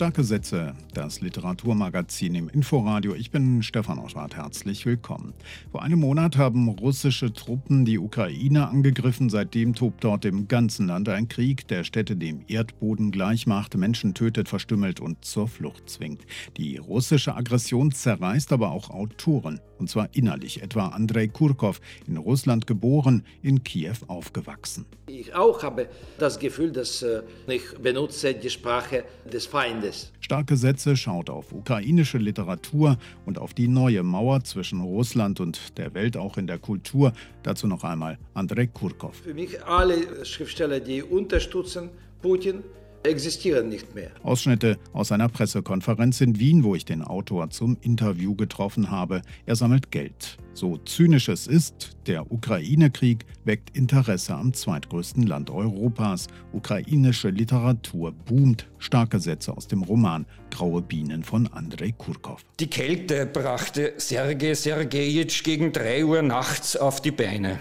Starke Sätze, das Literaturmagazin im Inforadio. Ich bin Stefan Oschwart, herzlich willkommen. Vor einem Monat haben russische Truppen die Ukraine angegriffen. Seitdem tobt dort im ganzen Land ein Krieg, der Städte dem Erdboden gleichmacht, Menschen tötet, verstümmelt und zur Flucht zwingt. Die russische Aggression zerreißt aber auch Autoren und zwar innerlich, etwa Andrei Kurkov, in Russland geboren, in Kiew aufgewachsen. Ich auch habe das Gefühl, dass äh, ich benutze die Sprache des Feindes. Starke Sätze schaut auf ukrainische Literatur und auf die neue Mauer zwischen Russland und der Welt, auch in der Kultur. Dazu noch einmal Andrei Kurkov. Für mich alle Schriftsteller, die unterstützen Putin, existieren nicht mehr. Ausschnitte aus einer Pressekonferenz in Wien, wo ich den Autor zum Interview getroffen habe. Er sammelt Geld. So zynisch es ist, der Ukraine-Krieg weckt Interesse am zweitgrößten Land Europas. Ukrainische Literatur boomt. Starke Sätze aus dem Roman Graue Bienen von Andrei Kurkov. Die Kälte brachte Sergei Sergejitsch gegen drei Uhr nachts auf die Beine.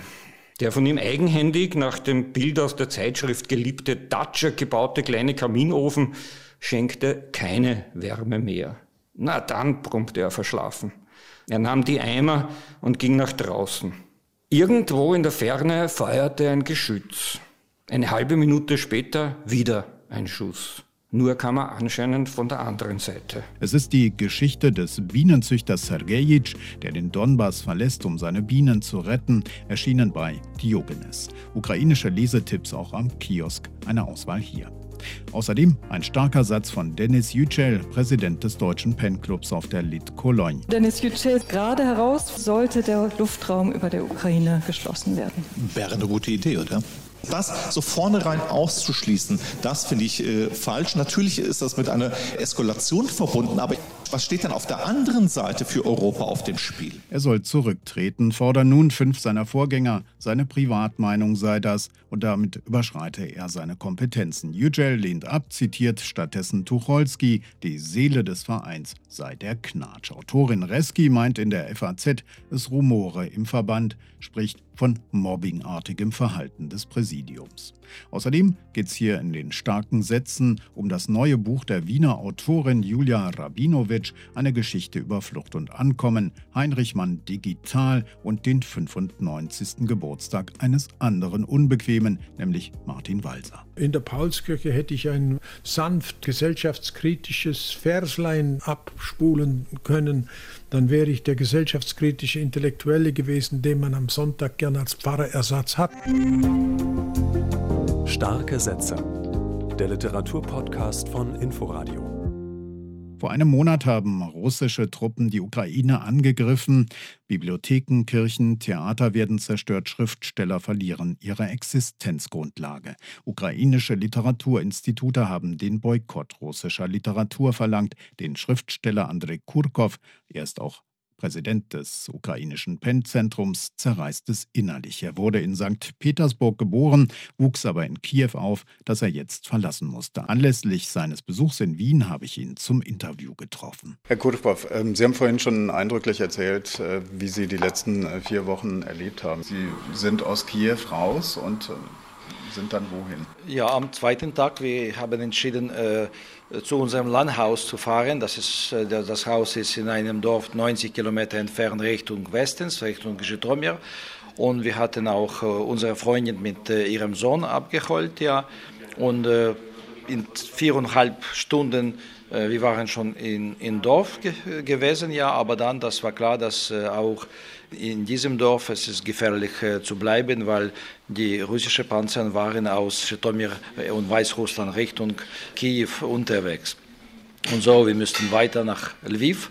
Der von ihm eigenhändig nach dem Bild aus der Zeitschrift geliebte Datscher gebaute kleine Kaminofen schenkte keine Wärme mehr. Na dann, brummte er verschlafen. Er nahm die Eimer und ging nach draußen. Irgendwo in der Ferne feuerte ein Geschütz. Eine halbe Minute später wieder ein Schuss. Nur kam er anscheinend von der anderen Seite. Es ist die Geschichte des Bienenzüchters Sergejitsch, der den Donbass verlässt, um seine Bienen zu retten, erschienen bei Diogenes. Ukrainische Lesetipps auch am Kiosk, eine Auswahl hier. Außerdem ein starker Satz von Denis Yücel, Präsident des deutschen Pen-Clubs auf der Lit Cologne. Dennis Yücel, gerade heraus sollte der Luftraum über der Ukraine geschlossen werden. Wäre eine gute Idee, oder? Das so vornherein auszuschließen, das finde ich äh, falsch. Natürlich ist das mit einer Eskalation verbunden, aber was steht denn auf der anderen Seite für Europa auf dem Spiel? Er soll zurücktreten, fordern nun fünf seiner Vorgänger. Seine Privatmeinung sei das und damit überschreite er seine Kompetenzen. Yücel lehnt ab, zitiert stattdessen Tucholsky, die Seele des Vereins sei der Knatsch. Autorin Reski meint in der FAZ, es rumore im Verband, spricht von mobbingartigem Verhalten des Präsidiums. Außerdem geht es hier in den starken Sätzen um das neue Buch der Wiener Autorin Julia Rabinowitsch, eine Geschichte über Flucht und Ankommen, Heinrich Mann digital und den 95. Geburtstag eines anderen Unbequemen, nämlich Martin Walser. In der Paulskirche hätte ich ein sanft gesellschaftskritisches Verslein abspulen können, dann wäre ich der gesellschaftskritische Intellektuelle gewesen, den man am Sonntag gern als Pfarrerersatz hat. Starke Sätze. Der Literaturpodcast von Inforadio. Vor einem Monat haben russische Truppen die Ukraine angegriffen. Bibliotheken, Kirchen, Theater werden zerstört, Schriftsteller verlieren ihre Existenzgrundlage. Ukrainische Literaturinstitute haben den Boykott russischer Literatur verlangt. Den Schriftsteller Andrei Kurkov, er ist auch Präsident des ukrainischen PEN-Zentrums, zerreißt es innerlich. Er wurde in St. Petersburg geboren, wuchs aber in Kiew auf, das er jetzt verlassen musste. Anlässlich seines Besuchs in Wien habe ich ihn zum Interview getroffen. Herr Kurkow, ähm, Sie haben vorhin schon eindrücklich erzählt, äh, wie Sie die letzten äh, vier Wochen erlebt haben. Sie sind aus Kiew raus und äh, sind dann wohin? Ja, am zweiten Tag, wir haben entschieden, äh, zu unserem Landhaus zu fahren. Das, ist, äh, das Haus ist in einem Dorf 90 Kilometer entfernt Richtung Westens, Richtung Żytomir. Und wir hatten auch äh, unsere Freundin mit ihrem Sohn abgeholt, ja. Und in viereinhalb Stunden wir waren schon in, in Dorf ge gewesen, ja, aber dann, das war klar, dass äh, auch in diesem Dorf es ist gefährlich äh, zu bleiben, weil die russischen Panzer waren aus Schtomir und Weißrussland Richtung Kiew unterwegs. Und so, wir mussten weiter nach Lviv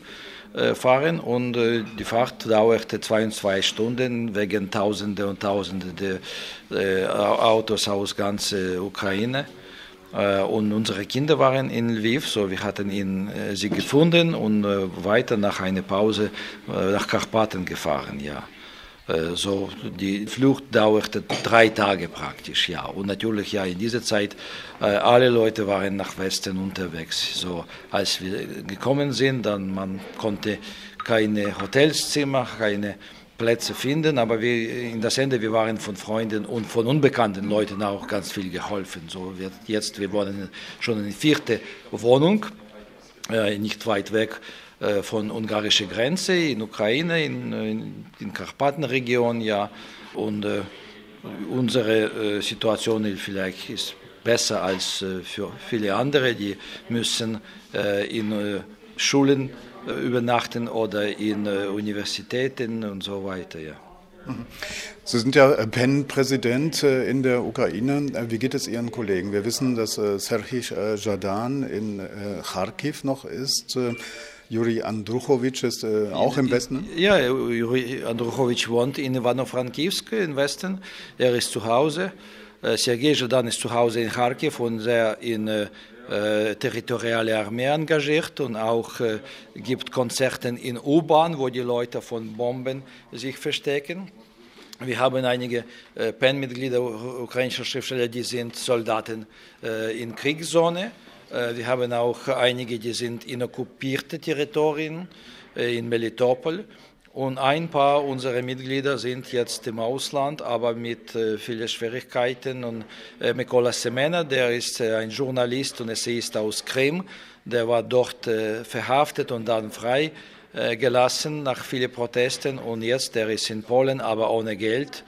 fahren und die Fahrt dauerte 22 Stunden wegen Tausende und Tausende Autos aus ganz Ukraine. Äh, und unsere Kinder waren in Lviv, so wir hatten ihn, äh, sie gefunden und äh, weiter nach einer Pause nach Karpaten gefahren, ja. So, die Flucht dauerte drei Tage praktisch, ja. Und natürlich, ja, in dieser Zeit, alle Leute waren nach Westen unterwegs. So, als wir gekommen sind, dann man konnte keine Hotelszimmer, keine Plätze finden, aber wir, in das Ende, wir waren von Freunden und von unbekannten Leuten auch ganz viel geholfen. So wird jetzt, wir wohnen schon in der vierten Wohnung, äh, nicht weit weg äh, von ungarischer Grenze in Ukraine, in, in, in Karpatenregion, ja, und äh, unsere äh, Situation vielleicht ist besser als äh, für viele andere, die müssen äh, in Schulen übernachten oder in Universitäten und so weiter. Ja. Sie sind ja PEN-Präsident in der Ukraine. Wie geht es Ihren Kollegen? Wir wissen, dass Serhij Jadan in Kharkiv noch ist. Juri Andruchowitsch ist äh, auch im Westen? Ja, Juri Andruchowitsch wohnt in Ivano-Frankivsk im Westen. Er ist zu Hause. Sergei Jadan ist zu Hause in Kharkiv und sehr in äh, territoriale Armee engagiert und auch äh, gibt Konzerte in U-Bahn, wo die Leute von Bomben sich verstecken. Wir haben einige äh, PEN-Mitglieder ukrainischer Schriftsteller, die sind Soldaten äh, in Kriegszone. Äh, wir haben auch einige, die sind in okkupierten Territorien äh, in Melitopol. Und ein paar unserer Mitglieder sind jetzt im Ausland, aber mit äh, vielen Schwierigkeiten. Und äh, Mikola Semena, der ist äh, ein Journalist und Essayist aus Krim, der war dort äh, verhaftet und dann frei gelassen nach vielen Protesten. Und jetzt, der ist in Polen, aber ohne Geld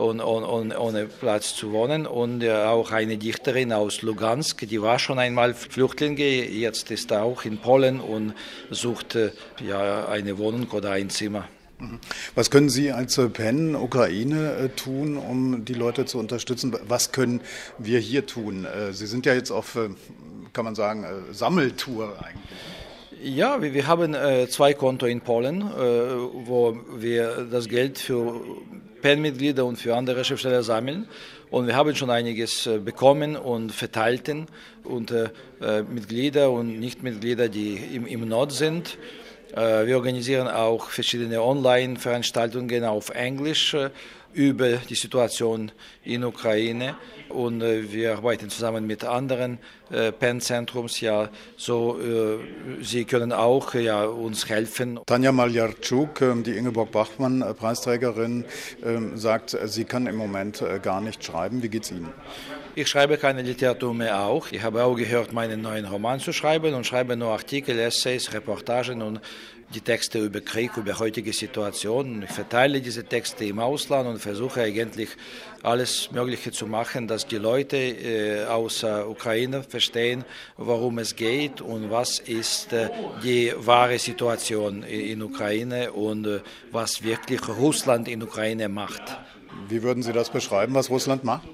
und, und ohne Platz zu wohnen. Und äh, auch eine Dichterin aus Lugansk, die war schon einmal Flüchtlinge, jetzt ist er auch in Polen und sucht äh, ja, eine Wohnung oder ein Zimmer. Mhm. Was können Sie als PEN Ukraine äh, tun, um die Leute zu unterstützen? Was können wir hier tun? Sie sind ja jetzt auf, kann man sagen, Sammeltour eigentlich. Ja, wir, wir haben äh, zwei Konto in Polen, äh, wo wir das Geld für PEN-Mitglieder und für andere Schriftsteller sammeln. Und wir haben schon einiges äh, bekommen und verteilten unter äh, Mitglieder und Nichtmitglieder, die im, im Nord sind. Äh, wir organisieren auch verschiedene Online-Veranstaltungen auf Englisch über die Situation in Ukraine und äh, wir arbeiten zusammen mit anderen äh, PEN-Zentrums, ja, so äh, sie können auch ja, uns helfen. Tanja Maljarczuk, ähm, die Ingeborg Bachmann-Preisträgerin, ähm, sagt, sie kann im Moment gar nicht schreiben. Wie geht's Ihnen? Ich schreibe keine Literatur mehr auch. Ich habe auch gehört, meinen neuen Roman zu schreiben und schreibe nur Artikel, Essays, Reportagen und die Texte über Krieg, über heutige Situationen. Ich verteile diese Texte im Ausland und versuche eigentlich alles Mögliche zu machen, dass die Leute äh, aus der Ukraine verstehen, worum es geht und was ist äh, die wahre Situation in Ukraine und äh, was wirklich Russland in Ukraine macht. Wie würden Sie das beschreiben, was Russland macht?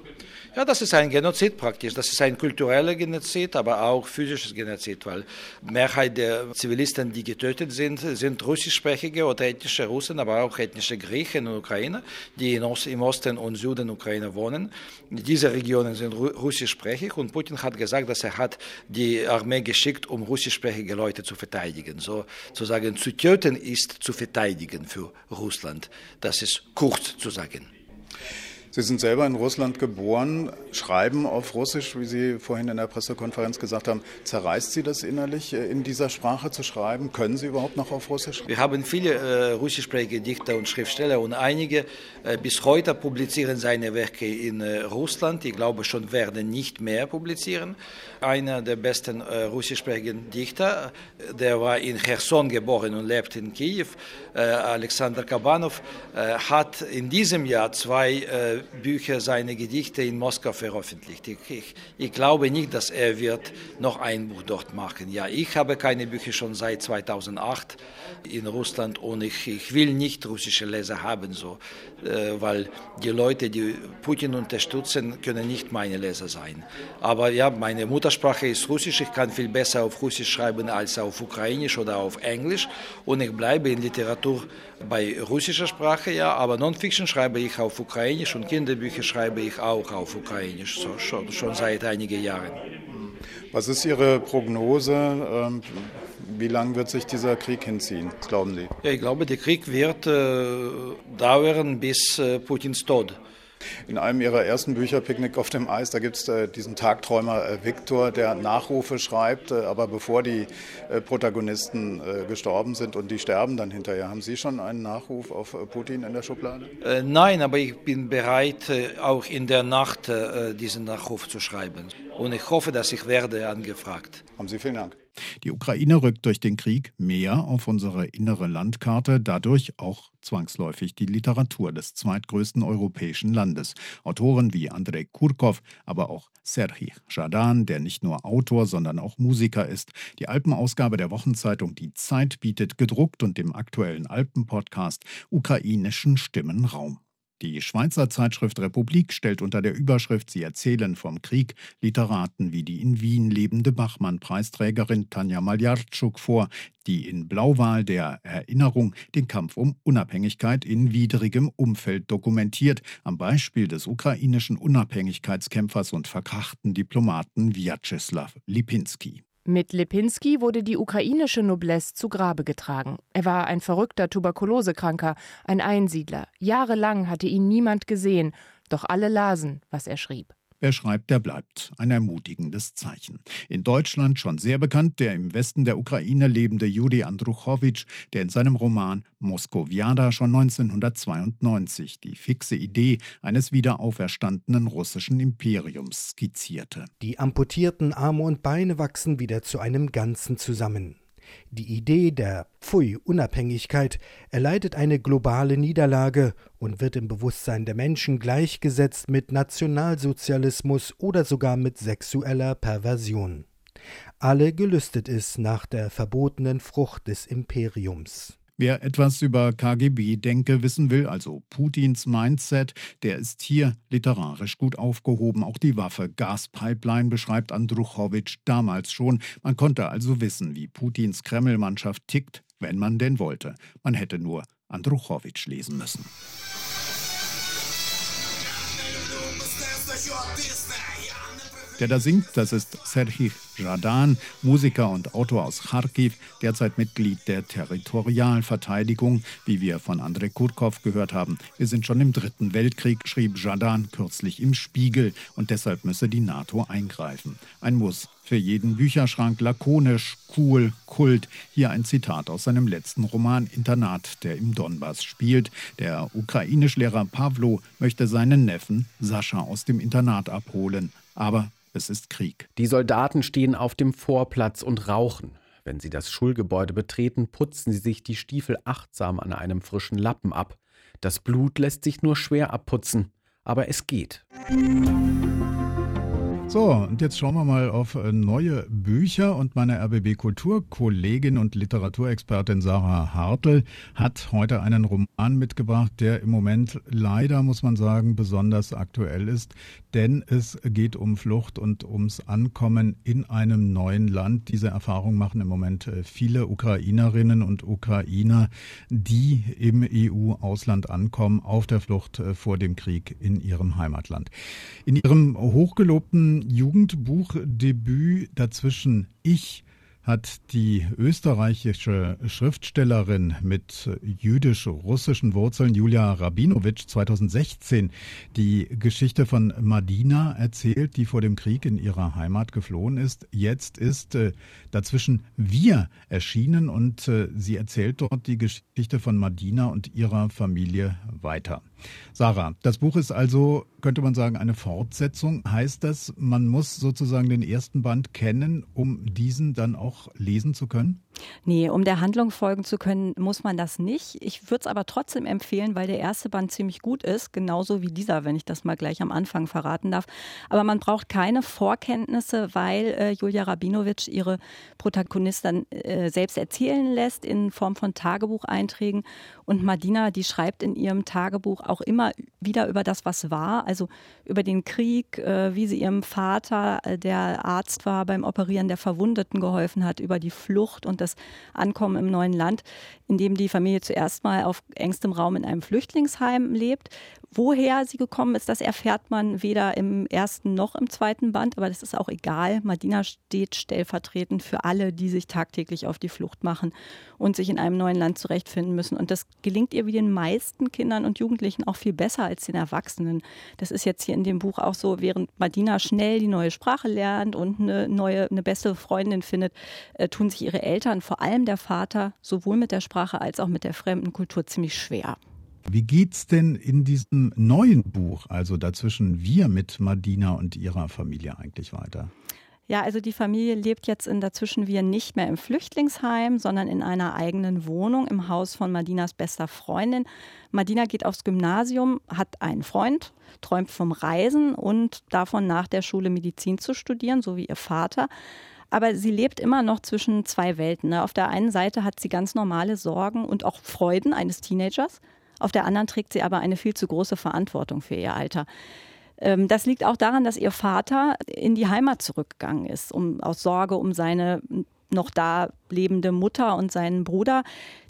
Ja, das ist ein Genozid praktisch. Das ist ein kultureller Genozid, aber auch physisches Genozid, weil Mehrheit der Zivilisten, die getötet sind, sind russischsprachige oder ethnische Russen, aber auch ethnische Griechen und Ukrainer, die im Osten und Süden Ukraine wohnen. Diese Regionen sind russischsprachig und Putin hat gesagt, dass er hat die Armee geschickt, um russischsprachige Leute zu verteidigen. So zu sagen, zu töten ist zu verteidigen für Russland. Das ist kurz zu sagen. Sie sind selber in Russland geboren, schreiben auf Russisch, wie Sie vorhin in der Pressekonferenz gesagt haben. Zerreißt Sie das innerlich, äh, in dieser Sprache zu schreiben? Können Sie überhaupt noch auf Russisch? Wir haben viele äh, russischsprachige Dichter und Schriftsteller und einige äh, bis heute publizieren seine Werke in äh, Russland. Ich glaube schon werden nicht mehr publizieren. Einer der besten äh, russischsprachigen Dichter, äh, der war in Cherson geboren und lebt in Kiew, Alexander Kabanov, hat in diesem Jahr zwei Bücher, seine Gedichte in Moskau veröffentlicht. Ich, ich, ich, glaube nicht, dass er wird noch ein Buch dort machen. Ja, ich habe keine Bücher schon seit 2008 in Russland und ich, ich will nicht russische Leser haben, so, äh, weil die Leute, die Putin unterstützen, können nicht meine Leser sein. Aber ja, meine Muttersprache ist Russisch. Ich kann viel besser auf Russisch schreiben als auf Ukrainisch oder auf Englisch und ich bleibe in Literatur bei russischer Sprache, ja, aber Non-Fiction schreibe ich auf Ukrainisch und Kinderbücher schreibe ich auch auf Ukrainisch, so, schon, schon seit einigen Jahren. Was ist Ihre Prognose? Ähm, wie lange wird sich dieser Krieg hinziehen, glauben Sie? Ja, ich glaube, der Krieg wird äh, dauern bis äh, Putins Tod. In einem ihrer ersten Bücher, Picknick auf dem Eis, da gibt es äh, diesen Tagträumer äh, Viktor, der Nachrufe schreibt, äh, aber bevor die äh, Protagonisten äh, gestorben sind und die sterben dann hinterher. Haben Sie schon einen Nachruf auf äh, Putin in der Schublade? nein, aber ich bin bereit, auch in der Nacht diesen Nachruf zu schreiben. Und ich hoffe, dass ich werde angefragt. Haben Sie vielen Dank. Die Ukraine rückt durch den Krieg mehr auf unsere innere Landkarte, dadurch auch zwangsläufig die Literatur des zweitgrößten europäischen Landes. Autoren wie Andrei Kurkov, aber auch Serhii Jadan, der nicht nur Autor, sondern auch Musiker ist. Die Alpenausgabe der Wochenzeitung Die Zeit bietet gedruckt und dem aktuellen Alpenpodcast ukrainischen Stimmen Raum. Die Schweizer Zeitschrift Republik stellt unter der Überschrift Sie erzählen vom Krieg Literaten wie die in Wien lebende Bachmann-Preisträgerin Tanja Maljarczuk vor, die in Blauwahl der Erinnerung den Kampf um Unabhängigkeit in widrigem Umfeld dokumentiert, am Beispiel des ukrainischen Unabhängigkeitskämpfers und verkrachten Diplomaten Vyacheslav Lipinski. Mit Lipinski wurde die ukrainische Noblesse zu Grabe getragen. Er war ein verrückter Tuberkulosekranker, ein Einsiedler. Jahrelang hatte ihn niemand gesehen, doch alle lasen, was er schrieb. Wer schreibt, der bleibt. Ein ermutigendes Zeichen. In Deutschland schon sehr bekannt der im Westen der Ukraine lebende Juri Andruchowitsch, der in seinem Roman Moskowiada schon 1992 die fixe Idee eines wiederauferstandenen russischen Imperiums skizzierte. Die amputierten Arme und Beine wachsen wieder zu einem Ganzen zusammen. Die Idee der Pfui-Unabhängigkeit erleidet eine globale Niederlage und wird im Bewusstsein der Menschen gleichgesetzt mit Nationalsozialismus oder sogar mit sexueller Perversion. Alle gelüstet ist nach der verbotenen Frucht des Imperiums. Wer etwas über KGB-Denke wissen will, also Putins Mindset, der ist hier literarisch gut aufgehoben. Auch die Waffe Gaspipeline beschreibt Andruchowitsch damals schon. Man konnte also wissen, wie Putins Kremlmannschaft tickt, wenn man denn wollte. Man hätte nur Andruchowitsch lesen müssen. Der da singt, das ist Serhii Jadan, Musiker und Autor aus Kharkiv, derzeit Mitglied der Territorialverteidigung, wie wir von Andrei Kurkov gehört haben. Wir sind schon im Dritten Weltkrieg, schrieb Jadan kürzlich im Spiegel und deshalb müsse die NATO eingreifen. Ein Muss für jeden Bücherschrank, lakonisch, cool, Kult. Hier ein Zitat aus seinem letzten Roman Internat, der im Donbass spielt. Der ukrainischlehrer Pavlo möchte seinen Neffen Sascha aus dem Internat abholen. Aber es ist Krieg. Die Soldaten stehen auf dem Vorplatz und rauchen. Wenn sie das Schulgebäude betreten, putzen sie sich die Stiefel achtsam an einem frischen Lappen ab. Das Blut lässt sich nur schwer abputzen, aber es geht. So, und jetzt schauen wir mal auf äh, neue Bücher. Und meine RBB Kulturkollegin und Literaturexpertin Sarah Hartl hat heute einen Roman mitgebracht, der im Moment leider, muss man sagen, besonders aktuell ist. Denn es geht um Flucht und ums Ankommen in einem neuen Land. Diese Erfahrung machen im Moment äh, viele Ukrainerinnen und Ukrainer, die im EU-Ausland ankommen, auf der Flucht äh, vor dem Krieg in ihrem Heimatland. In ihrem hochgelobten Jugendbuchdebüt dazwischen Ich hat die österreichische Schriftstellerin mit jüdisch-russischen Wurzeln Julia Rabinowitsch 2016 die Geschichte von Madina erzählt, die vor dem Krieg in ihrer Heimat geflohen ist. Jetzt ist äh, dazwischen Wir erschienen und äh, sie erzählt dort die Geschichte von Madina und ihrer Familie weiter. Sarah, das Buch ist also, könnte man sagen, eine Fortsetzung. Heißt das, man muss sozusagen den ersten Band kennen, um diesen dann auch lesen zu können? Nee, um der Handlung folgen zu können, muss man das nicht. Ich würde es aber trotzdem empfehlen, weil der erste Band ziemlich gut ist, genauso wie dieser, wenn ich das mal gleich am Anfang verraten darf. Aber man braucht keine Vorkenntnisse, weil äh, Julia Rabinowitsch ihre Protagonistin äh, selbst erzählen lässt in Form von Tagebucheinträgen. Und Madina, die schreibt in ihrem Tagebuch auch immer wieder über das, was war, also über den Krieg, äh, wie sie ihrem Vater, äh, der Arzt war, beim Operieren der Verwundeten geholfen hat, über die Flucht und das das Ankommen im neuen Land, in dem die Familie zuerst mal auf engstem Raum in einem Flüchtlingsheim lebt, Woher sie gekommen ist, das erfährt man weder im ersten noch im zweiten Band, aber das ist auch egal. Madina steht stellvertretend für alle, die sich tagtäglich auf die Flucht machen und sich in einem neuen Land zurechtfinden müssen. Und das gelingt ihr wie den meisten Kindern und Jugendlichen auch viel besser als den Erwachsenen. Das ist jetzt hier in dem Buch auch so, während Madina schnell die neue Sprache lernt und eine neue, eine beste Freundin findet, äh, tun sich ihre Eltern, vor allem der Vater, sowohl mit der Sprache als auch mit der fremden Kultur ziemlich schwer. Wie geht's denn in diesem neuen Buch, also dazwischen wir mit Madina und ihrer Familie eigentlich weiter? Ja, also die Familie lebt jetzt in dazwischen wir nicht mehr im Flüchtlingsheim, sondern in einer eigenen Wohnung im Haus von Madinas bester Freundin. Madina geht aufs Gymnasium, hat einen Freund, träumt vom Reisen und davon nach der Schule Medizin zu studieren, so wie ihr Vater. Aber sie lebt immer noch zwischen zwei Welten. Ne? Auf der einen Seite hat sie ganz normale Sorgen und auch Freuden eines Teenagers. Auf der anderen trägt sie aber eine viel zu große Verantwortung für ihr Alter. Ähm, das liegt auch daran, dass ihr Vater in die Heimat zurückgegangen ist, um, aus Sorge um seine noch da lebende Mutter und seinen Bruder.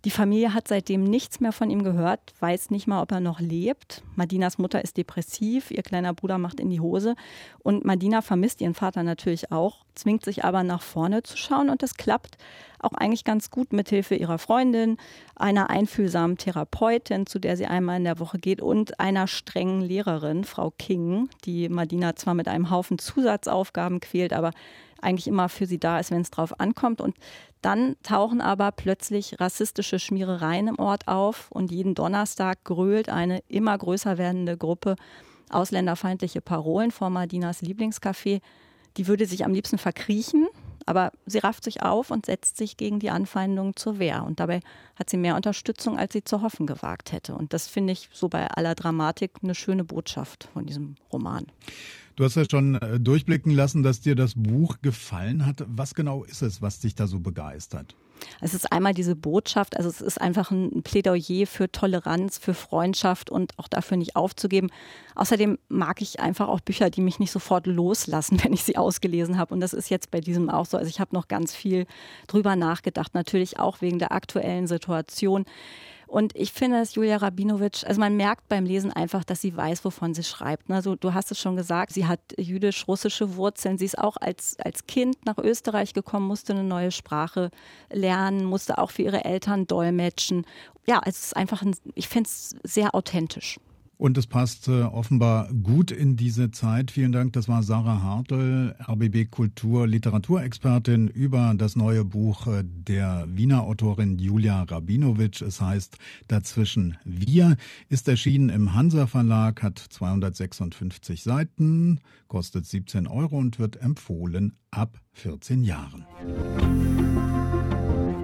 Die Familie hat seitdem nichts mehr von ihm gehört, weiß nicht mal, ob er noch lebt. Madinas Mutter ist depressiv, ihr kleiner Bruder macht in die Hose und Madina vermisst ihren Vater natürlich auch, zwingt sich aber nach vorne zu schauen und das klappt auch eigentlich ganz gut mit Hilfe ihrer Freundin, einer einfühlsamen Therapeutin, zu der sie einmal in der Woche geht und einer strengen Lehrerin, Frau King, die Madina zwar mit einem Haufen Zusatzaufgaben quält, aber eigentlich immer für sie da ist, wenn es drauf ankommt. Und dann tauchen aber plötzlich rassistische Schmierereien im Ort auf und jeden Donnerstag grölt eine immer größer werdende Gruppe ausländerfeindliche Parolen vor Madinas Lieblingscafé. Die würde sich am liebsten verkriechen, aber sie rafft sich auf und setzt sich gegen die Anfeindungen zur Wehr. Und dabei hat sie mehr Unterstützung, als sie zu hoffen gewagt hätte. Und das finde ich so bei aller Dramatik eine schöne Botschaft von diesem Roman. Du hast ja schon äh, durchblicken lassen, dass dir das Buch gefallen hat. Was genau ist es, was dich da so begeistert? Es ist einmal diese Botschaft, also es ist einfach ein Plädoyer für Toleranz, für Freundschaft und auch dafür nicht aufzugeben. Außerdem mag ich einfach auch Bücher, die mich nicht sofort loslassen, wenn ich sie ausgelesen habe. Und das ist jetzt bei diesem auch so. Also ich habe noch ganz viel drüber nachgedacht, natürlich auch wegen der aktuellen Situation. Und ich finde, dass Julia Rabinowitsch, also man merkt beim Lesen einfach, dass sie weiß, wovon sie schreibt. Also du hast es schon gesagt, sie hat jüdisch-russische Wurzeln. Sie ist auch als, als Kind nach Österreich gekommen, musste eine neue Sprache lernen, musste auch für ihre Eltern dolmetschen. Ja, es ist einfach, ein, ich finde es sehr authentisch. Und es passt äh, offenbar gut in diese Zeit. Vielen Dank. Das war Sarah Hartl, RBB Kultur Literaturexpertin über das neue Buch äh, der Wiener Autorin Julia Rabinowitsch. Es heißt Dazwischen wir, ist erschienen im Hansa Verlag, hat 256 Seiten, kostet 17 Euro und wird empfohlen ab 14 Jahren.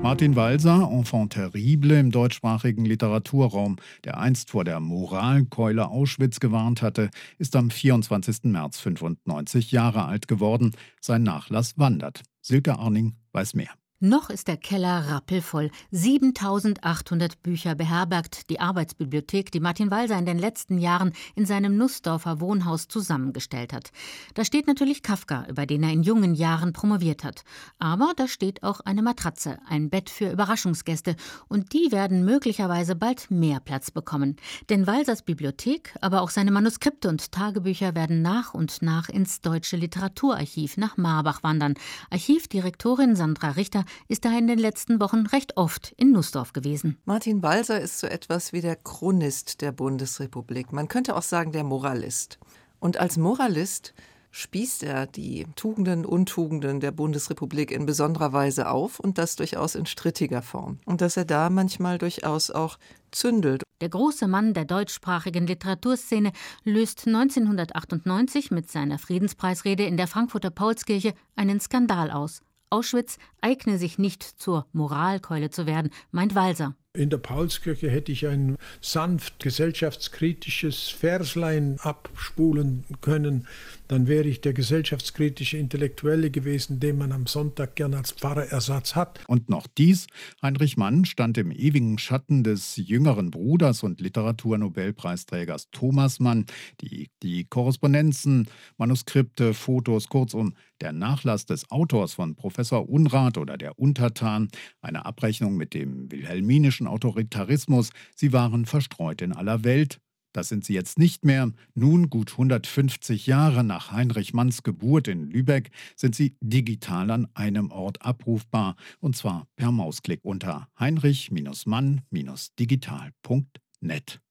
Martin Walser, Enfant terrible im deutschsprachigen Literaturraum, der einst vor der Moralkeule Auschwitz gewarnt hatte, ist am 24. März 95 Jahre alt geworden. Sein Nachlass wandert. Silke Arning weiß mehr. Noch ist der Keller rappelvoll. 7800 Bücher beherbergt die Arbeitsbibliothek, die Martin Walser in den letzten Jahren in seinem Nussdorfer Wohnhaus zusammengestellt hat. Da steht natürlich Kafka, über den er in jungen Jahren promoviert hat. Aber da steht auch eine Matratze, ein Bett für Überraschungsgäste. Und die werden möglicherweise bald mehr Platz bekommen. Denn Walsers Bibliothek, aber auch seine Manuskripte und Tagebücher werden nach und nach ins Deutsche Literaturarchiv nach Marbach wandern. Archivdirektorin Sandra Richter ist daher in den letzten Wochen recht oft in Nussdorf gewesen. Martin Balser ist so etwas wie der Chronist der Bundesrepublik. Man könnte auch sagen der Moralist. Und als Moralist spießt er die Tugenden, Untugenden der Bundesrepublik in besonderer Weise auf und das durchaus in strittiger Form. Und dass er da manchmal durchaus auch zündelt. Der große Mann der deutschsprachigen Literaturszene löst 1998 mit seiner Friedenspreisrede in der Frankfurter Paulskirche einen Skandal aus. Auschwitz eigne sich nicht zur Moralkeule zu werden, meint Walser. In der Paulskirche hätte ich ein sanft gesellschaftskritisches Verslein abspulen können, dann wäre ich der gesellschaftskritische Intellektuelle gewesen, den man am Sonntag gern als Pfarrerersatz hat. Und noch dies, Heinrich Mann stand im ewigen Schatten des jüngeren Bruders und Literaturnobelpreisträgers Thomas Mann. Die, die Korrespondenzen, Manuskripte, Fotos, kurzum der Nachlass des Autors von Professor Unrat oder der Untertan, eine Abrechnung mit dem wilhelminischen Autoritarismus, sie waren verstreut in aller Welt, Das sind sie jetzt nicht mehr. Nun, gut 150 Jahre nach Heinrich Manns Geburt in Lübeck, sind sie digital an einem Ort abrufbar, und zwar per Mausklick unter heinrich-mann-digital.net.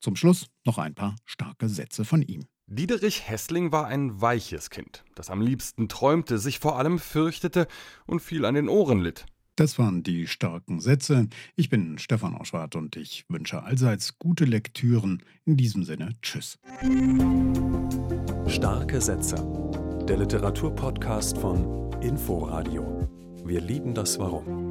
Zum Schluss noch ein paar starke Sätze von ihm. Diederich Hessling war ein weiches Kind, das am liebsten träumte, sich vor allem fürchtete und viel an den Ohren litt. Das waren die starken Sätze. Ich bin Stefan Oschwart und ich wünsche allseits gute Lektüren. In diesem Sinne, tschüss. Starke Sätze. Der Literaturpodcast von Inforadio. Wir lieben das Warum.